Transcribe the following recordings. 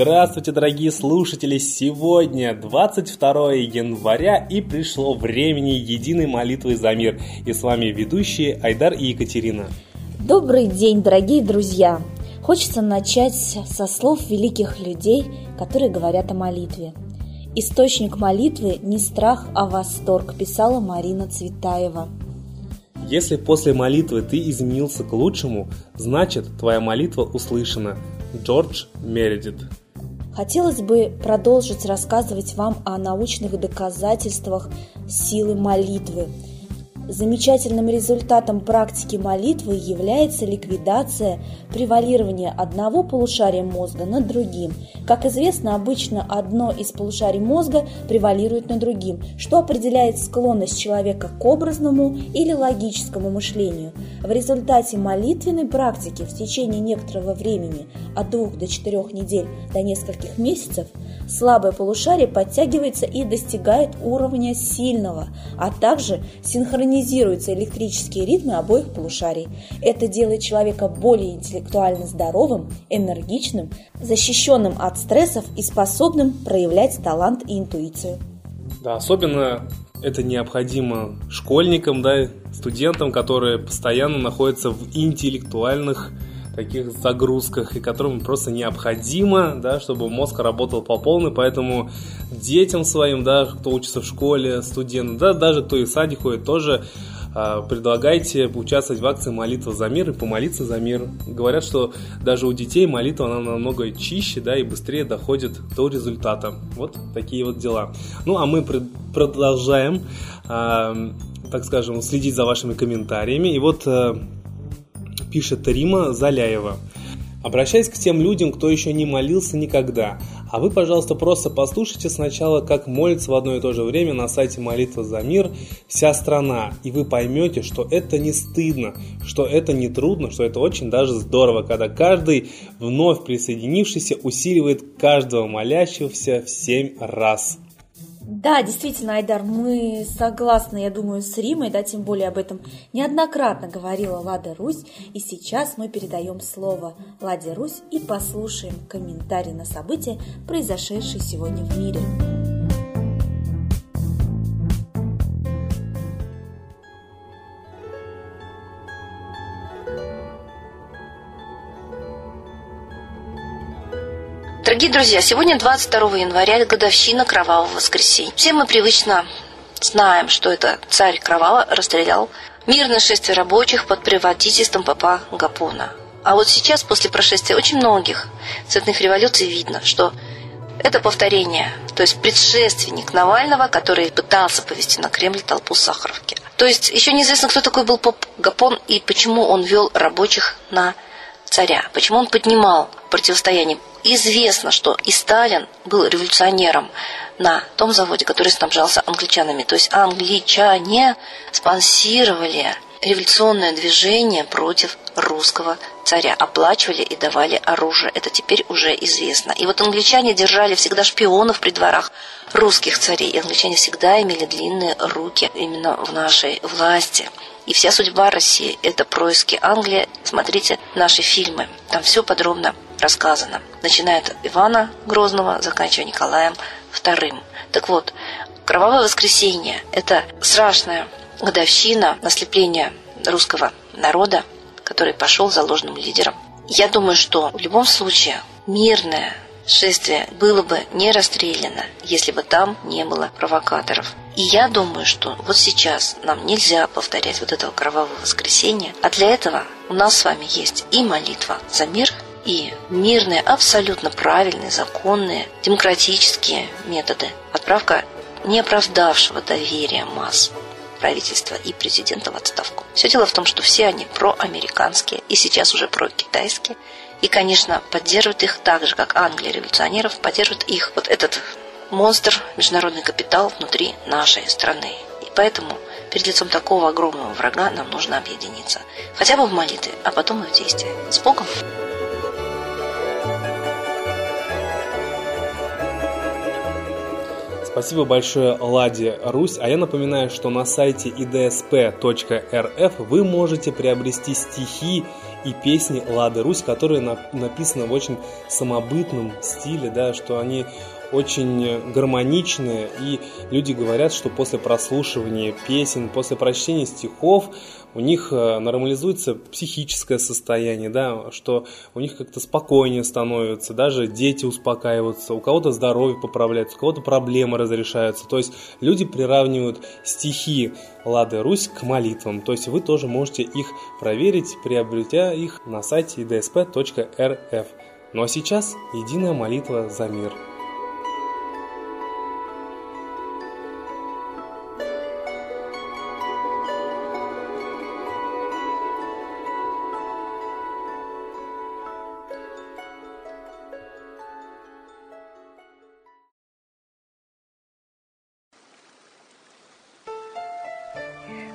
Здравствуйте, дорогие слушатели! Сегодня 22 января и пришло времени единой молитвы за мир. И с вами ведущие Айдар и Екатерина. Добрый день, дорогие друзья! Хочется начать со слов великих людей, которые говорят о молитве. Источник молитвы не страх, а восторг, писала Марина Цветаева. Если после молитвы ты изменился к лучшему, значит твоя молитва услышана. Джордж Мередит Хотелось бы продолжить рассказывать вам о научных доказательствах силы молитвы – Замечательным результатом практики молитвы является ликвидация превалирования одного полушария мозга над другим. Как известно, обычно одно из полушарий мозга превалирует над другим, что определяет склонность человека к образному или логическому мышлению. В результате молитвенной практики в течение некоторого времени, от двух до четырех недель до нескольких месяцев, слабое полушарие подтягивается и достигает уровня сильного, а также синхронизируется синхронизируются электрические ритмы обоих полушарий. Это делает человека более интеллектуально здоровым, энергичным, защищенным от стрессов и способным проявлять талант и интуицию. Да, особенно это необходимо школьникам, да, студентам, которые постоянно находятся в интеллектуальных таких загрузках, и которым просто необходимо, да, чтобы мозг работал по полной, поэтому детям своим, да, кто учится в школе, студенты, да, даже кто и в садик ходит, тоже а, предлагайте участвовать в акции «Молитва за мир» и помолиться за мир. Говорят, что даже у детей молитва она намного чище, да, и быстрее доходит до результата. Вот такие вот дела. Ну, а мы продолжаем, э, так скажем, следить за вашими комментариями. И вот э, пишет Рима Заляева. Обращаясь к тем людям, кто еще не молился никогда, а вы, пожалуйста, просто послушайте сначала, как молится в одно и то же время на сайте «Молитва за мир» вся страна, и вы поймете, что это не стыдно, что это не трудно, что это очень даже здорово, когда каждый вновь присоединившийся усиливает каждого молящегося в семь раз. Да, действительно, Айдар, мы согласны, я думаю, с Римой, да, тем более об этом неоднократно говорила Лада Русь, и сейчас мы передаем слово Ладе Русь и послушаем комментарий на события, произошедшие сегодня в мире. Дорогие друзья, сегодня 22 января, годовщина Кровавого воскресенья. Все мы привычно знаем, что это царь Кроваво расстрелял мирное шествие рабочих под предводительством папа Гапона. А вот сейчас, после прошествия очень многих цветных революций, видно, что это повторение, то есть предшественник Навального, который пытался повести на Кремль толпу Сахаровки. То есть еще неизвестно, кто такой был поп Гапон и почему он вел рабочих на царя, почему он поднимал противостояние Известно, что и Сталин был революционером на том заводе, который снабжался англичанами. То есть англичане спонсировали революционное движение против русского царя, оплачивали и давали оружие. Это теперь уже известно. И вот англичане держали всегда шпионов при дворах русских царей. И англичане всегда имели длинные руки именно в нашей власти. И вся судьба России – это происки Англии. Смотрите наши фильмы. Там все подробно рассказано. Начиная от Ивана Грозного, заканчивая Николаем II. Так вот, Кровавое воскресенье – это страшная годовщина наслепления русского народа, который пошел за ложным лидером. Я думаю, что в любом случае мирное шествие было бы не расстреляно, если бы там не было провокаторов. И я думаю, что вот сейчас нам нельзя повторять вот этого кровавого воскресенья, а для этого у нас с вами есть и молитва за мир – и мирные, абсолютно правильные, законные, демократические методы. Отправка неоправдавшего доверия масс правительства и президента в отставку. Все дело в том, что все они проамериканские и сейчас уже прокитайские. И, конечно, поддерживают их так же, как Англия революционеров поддерживает их. Вот этот монстр, международный капитал внутри нашей страны. И поэтому перед лицом такого огромного врага нам нужно объединиться. Хотя бы в молитве, а потом и в действии. С Богом! Спасибо большое Ладе Русь. А я напоминаю, что на сайте idsp.rf вы можете приобрести стихи и песни Лады Русь, которые написаны в очень самобытном стиле, да, что они очень гармоничные, и люди говорят, что после прослушивания песен, после прочтения стихов у них э, нормализуется психическое состояние, да, что у них как-то спокойнее становится, даже дети успокаиваются, у кого-то здоровье поправляется, у кого-то проблемы разрешаются. То есть люди приравнивают стихи Лады Русь к молитвам. То есть вы тоже можете их проверить, приобретя их на сайте idsp.rf. Ну а сейчас единая молитва за мир.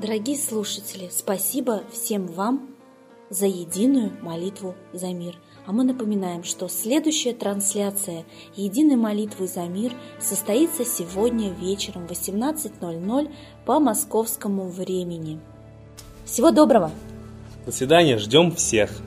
Дорогие слушатели, спасибо всем вам за единую молитву за мир. А мы напоминаем, что следующая трансляция единой молитвы за мир состоится сегодня вечером в 18.00 по московскому времени. Всего доброго! До свидания, ждем всех!